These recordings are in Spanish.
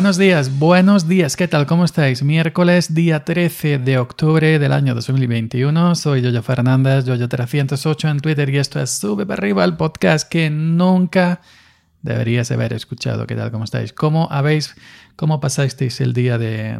Buenos días, buenos días, ¿qué tal? ¿Cómo estáis? Miércoles, día 13 de octubre del año 2021. Soy Yoyo Fernández, Yoyo308 en Twitter y esto es Sube para arriba el podcast que nunca deberías haber escuchado. ¿Qué tal? ¿Cómo estáis? ¿Cómo habéis, cómo pasasteis el día de,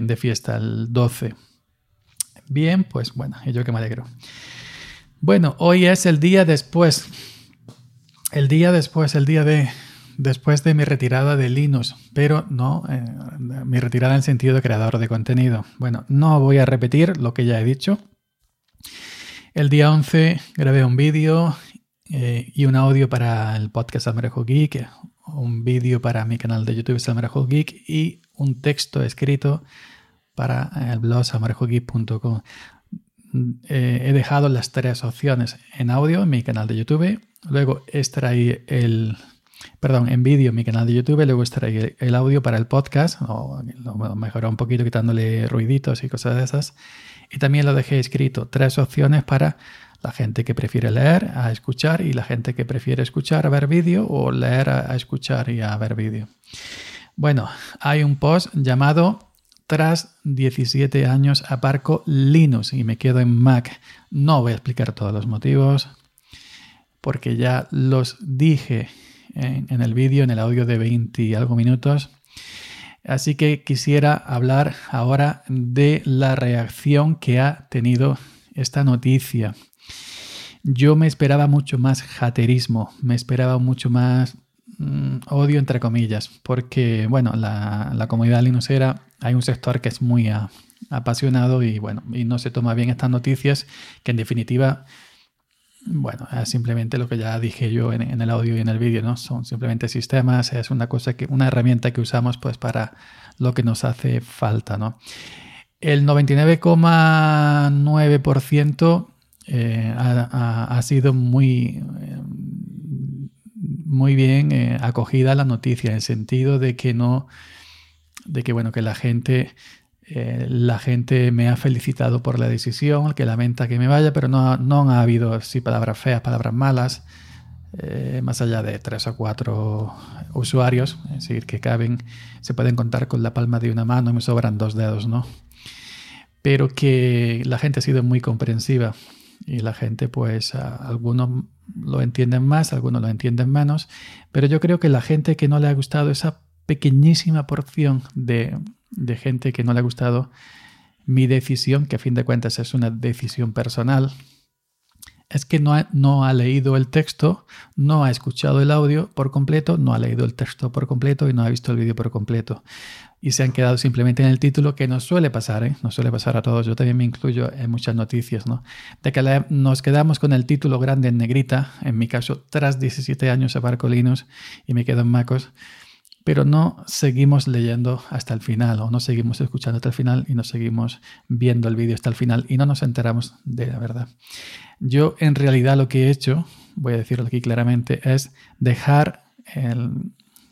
de fiesta, el 12? Bien, pues bueno, y yo que me alegro. Bueno, hoy es el día después. El día después, el día de después de mi retirada de Linux, pero no eh, mi retirada en sentido de creador de contenido. Bueno, no voy a repetir lo que ya he dicho. El día 11 grabé un vídeo eh, y un audio para el podcast Salmorejo Geek, un vídeo para mi canal de YouTube Salmorejo Geek y un texto escrito para el blog salmorejogeek.com. Eh, he dejado las tres opciones en audio en mi canal de YouTube. Luego extraí el perdón, en vídeo en mi canal de YouTube, luego estará el audio para el podcast, o lo mejoré un poquito quitándole ruiditos y cosas de esas. Y también lo dejé escrito, tres opciones para la gente que prefiere leer a escuchar y la gente que prefiere escuchar a ver vídeo o leer a, escuchar y a ver vídeo. Bueno, hay un post llamado Tras 17 años aparco Linux y me quedo en Mac. No voy a explicar todos los motivos porque ya los dije en, el vídeo, en el audio de 20 y algo minutos. Así que quisiera hablar ahora de la reacción que ha tenido esta noticia. Yo me esperaba mucho más jaterismo, me esperaba mucho más mm, odio entre comillas, porque bueno, la, comunidad linuxera hay un sector que es muy apasionado y bueno, y no se toma bien estas noticias que en definitiva bueno, es simplemente lo que ya dije yo en, el audio y en el vídeo, ¿no? Son simplemente sistemas, es una cosa que, una herramienta que usamos pues para lo que nos hace falta, ¿no? El 99,9% eh, ha, sido muy, eh, muy bien eh, acogida la noticia, en el sentido de que no, de que bueno, que la gente eh, la gente me ha felicitado por la decisión, que lamenta que me vaya, pero no, no ha habido sí, palabras feas, palabras malas, eh, más allá de tres o cuatro usuarios, es decir, que caben, se pueden contar con la palma de una mano, me sobran dos dedos, ¿no? Pero que la gente ha sido muy comprensiva y la gente, pues, algunos lo entienden más, algunos lo entienden menos, pero yo creo que la gente que no le ha gustado esa pequeñísima porción de de gente que no le ha gustado mi decisión, que a fin de cuentas es una decisión personal, es que no ha, leído el texto, no ha escuchado el audio por completo, no ha leído el texto por completo y no ha visto el vídeo por completo. Y se han quedado simplemente en el título, que nos suele pasar, ¿eh? nos suele pasar a todos. Yo también me incluyo en muchas noticias, ¿no? De que nos quedamos con el título grande en negrita, en mi caso, tras 17 años a Barcolinos y me quedo en Macos pero no seguimos leyendo hasta el final o no seguimos escuchando hasta el final y no seguimos viendo el vídeo hasta el final y no nos enteramos de la verdad. Yo en realidad lo que he hecho, voy a decirlo aquí claramente, es dejar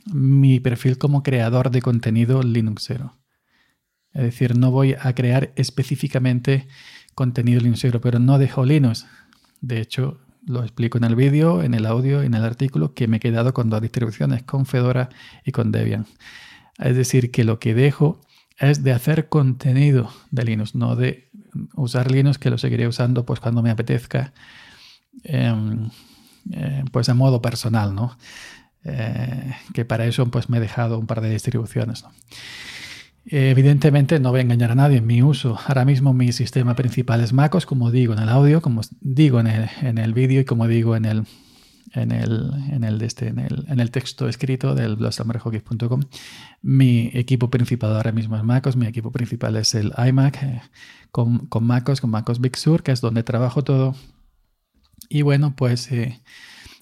mi perfil como creador de contenido Linuxero. Es decir, no voy a crear específicamente contenido Linuxero, pero no dejo Linux. De hecho, lo explico en el vídeo, en el audio, en el artículo, que me he quedado con dos distribuciones, con Fedora y con Debian. Es decir, que lo que dejo es de hacer contenido de Linux, no de usar Linux, que lo seguiré usando pues cuando me apetezca, em, eh, pues a modo personal, ¿no? Eh, que para eso pues me he dejado un par de distribuciones. ¿no? Evidentemente no voy a engañar a nadie en mi uso. Ahora mismo mi sistema principal es MacOS, como digo en el audio, como digo en el, en el vídeo y como digo en el, en el, en el, este, en el, en el texto escrito del blog Mi equipo principal ahora mismo es MacOS, mi equipo principal es el iMac eh, con, con MacOS, con MacOS Big Sur, que es donde trabajo todo. Y bueno, pues eh,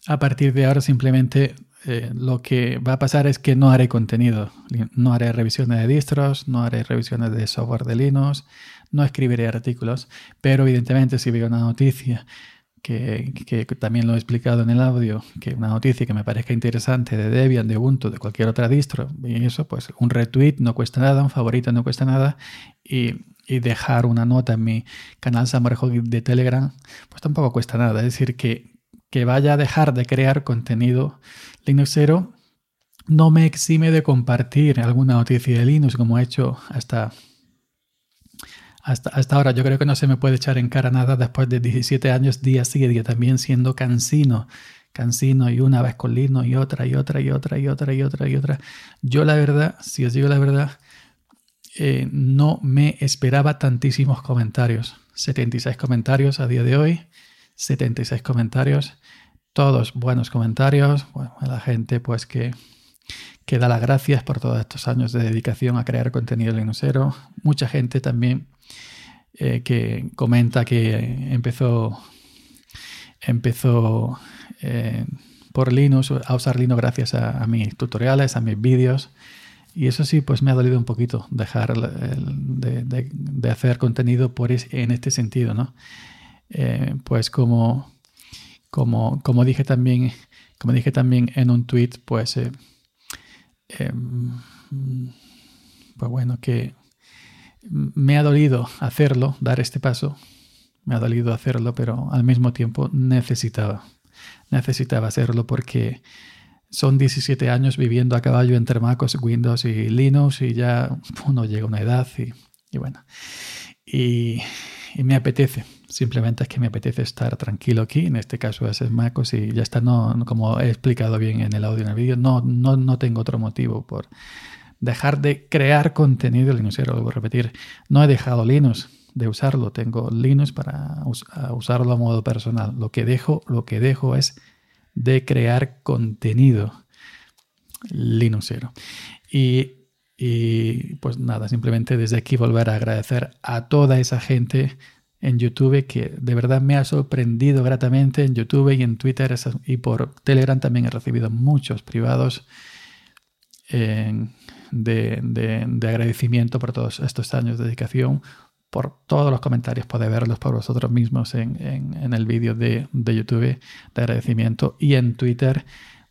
a partir de ahora simplemente eh, lo que va a pasar es que no haré contenido, no haré revisiones de distros, no haré revisiones de software de Linux, no escribiré artículos, pero evidentemente si veo una noticia que, también lo he explicado en el audio, que una noticia que me parezca interesante de Debian, de Ubuntu, de cualquier otra distro, y eso, pues un retweet no cuesta nada, un favorito no cuesta nada, y, dejar una nota en mi canal de Telegram, pues tampoco cuesta nada. Es decir, que, que vaya a dejar de crear contenido Linuxero no me exime de compartir alguna noticia de Linux como he hecho hasta, hasta, hasta ahora. Yo creo que no se me puede echar en cara nada después de 17 años día sigue día también siendo cansino. Cansino y una vez con Linux y otra y otra y otra y otra y otra y otra. Yo la verdad, si os digo la verdad, eh, no me esperaba tantísimos comentarios. 76 comentarios a día de hoy. 76 comentarios. Todos buenos comentarios. Bueno, la gente pues que que da las gracias por todos estos años de dedicación a crear contenido linuxero. Mucha gente también eh, que comenta que empezó, empezó eh, por Linux, a usar Linux gracias a, mis tutoriales, a mis vídeos. Y eso sí, pues me ha dolido un poquito dejar de, hacer contenido por en este sentido, ¿no? Eh, pues como, como, como, dije también, como dije también en un tweet, pues Em, pues bueno, que me ha dolido hacerlo, dar este paso, me ha dolido hacerlo, pero al mismo tiempo necesitaba, necesitaba hacerlo porque son 17 años viviendo a caballo entre MacOS, Windows y Linux y ya uno llega a una edad y, bueno, y me apetece, Simplemente es que me apetece estar tranquilo aquí. En este caso es MacOS y ya está. No, como he explicado bien en el audio en el vídeo, no, no, no tengo otro motivo por dejar de crear contenido Linux. Lo voy a repetir. No he dejado Linux de usarlo. Tengo Linux para usarlo a modo personal. Lo que dejo, lo que dejo es de crear contenido Linuxero. Y, y pues nada, simplemente desde aquí volver a agradecer a toda esa gente en YouTube que de verdad me ha sorprendido gratamente en YouTube y en Twitter y por Telegram también he recibido muchos privados de, agradecimiento por todos estos años de dedicación, por todos los comentarios, podéis verlos por vosotros mismos en, el vídeo de, de YouTube de agradecimiento y en Twitter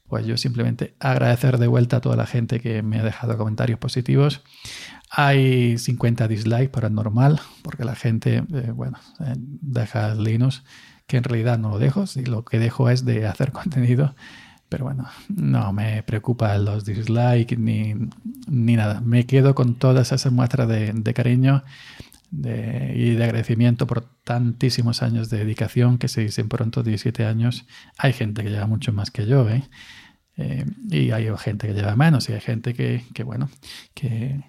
pues yo simplemente agradecer de vuelta a toda la gente que me ha dejado comentarios positivos. Hay 50 dislikes, es normal, porque la gente, eh, bueno, eh, deja Linux, que en realidad no lo dejo, si lo que dejo es de hacer contenido. Pero bueno, no me preocupa los dislikes ni, ni nada. Me quedo con todas esas muestras de, cariño y de agradecimiento por tantísimos años de dedicación que se dicen pronto 17 años. Hay gente que lleva mucho más que yo, ¿eh? Eh, y hay gente que lleva menos y hay gente que, bueno, que,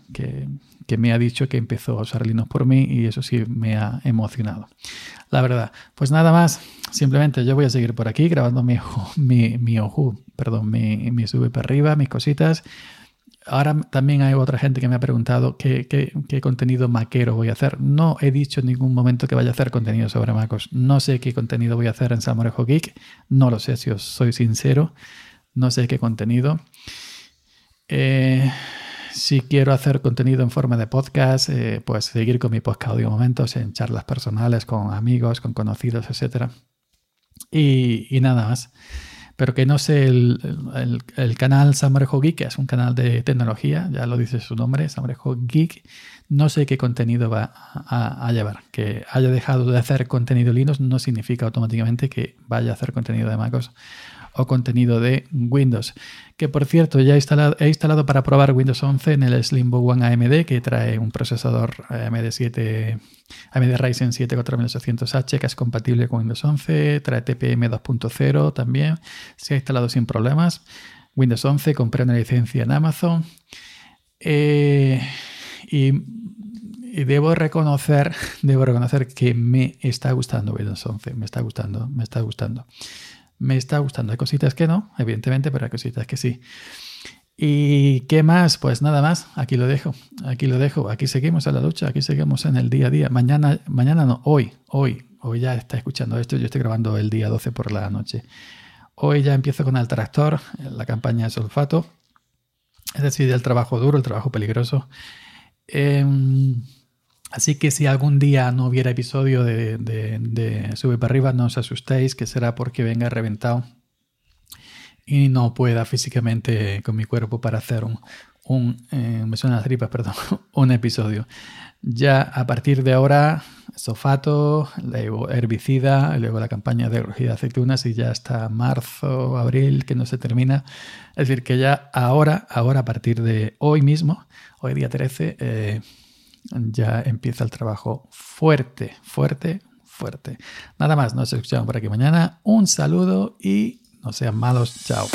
me ha dicho que empezó a usar Linux por mí y eso sí me ha emocionado. La verdad, pues nada más, simplemente yo voy a seguir por aquí grabando mi, mi, mi perdón, mi, mi sube para arriba, mis cositas. Ahora también hay otra gente que me ha preguntado qué, qué, contenido maquero voy a hacer. No he dicho en ningún momento que vaya a hacer contenido sobre MacOS. No sé qué contenido voy a hacer en Samorejo Geek. No lo sé si os soy sincero no sé qué contenido. Eh, si quiero hacer contenido en forma de podcast, eh, pues seguir con mi podcast audio momentos en charlas personales con amigos, con conocidos, etc. Y, nada más. Pero que no sé, el, canal Samrejo Geek, que es un canal de tecnología, ya lo dice su nombre, Samrejo Geek, no sé qué contenido va a, a, llevar. Que haya dejado de hacer contenido Linux no significa automáticamente que vaya a hacer contenido de MacOS o contenido de Windows. Que por cierto, ya he instalado, para probar Windows 11 en el Slimbo One AMD, que trae un procesador AMD 7, AMD Ryzen 7 4800H, que es compatible con Windows 11, trae TPM 2.0 también, se ha instalado sin problemas. Windows 11, compré una licencia en Amazon. Eh, y, y, debo reconocer, debo reconocer que me está gustando Windows 11, me está gustando, me está gustando me está gustando. Hay cositas que no, evidentemente, pero hay cositas que sí. ¿Y qué más? Pues nada más, aquí lo dejo, aquí lo dejo, aquí seguimos a la lucha, aquí seguimos en el día a día. Mañana, mañana no, hoy, hoy, hoy ya está escuchando esto, yo estoy grabando el día 12 por la noche. Hoy ya empiezo con el tractor, la campaña de sulfato, es decir, el trabajo duro, el trabajo peligroso. Eh, Así que si algún día no hubiera episodio de, Sube para arriba, no os asustéis, que será porque venga reventado y no pueda físicamente con mi cuerpo para hacer un, eh, me suena las tripas, perdón, un episodio. Ya a partir de ahora, sofato, luego herbicida, luego la campaña de recogida de aceitunas y ya hasta marzo, abril, que no se termina. Es decir, que ya ahora, ahora a partir de hoy mismo, hoy día 13, eh, ya empieza el trabajo fuerte, fuerte, fuerte. Nada más, nos escuchamos por aquí mañana. Un saludo y no sean malos. Chao.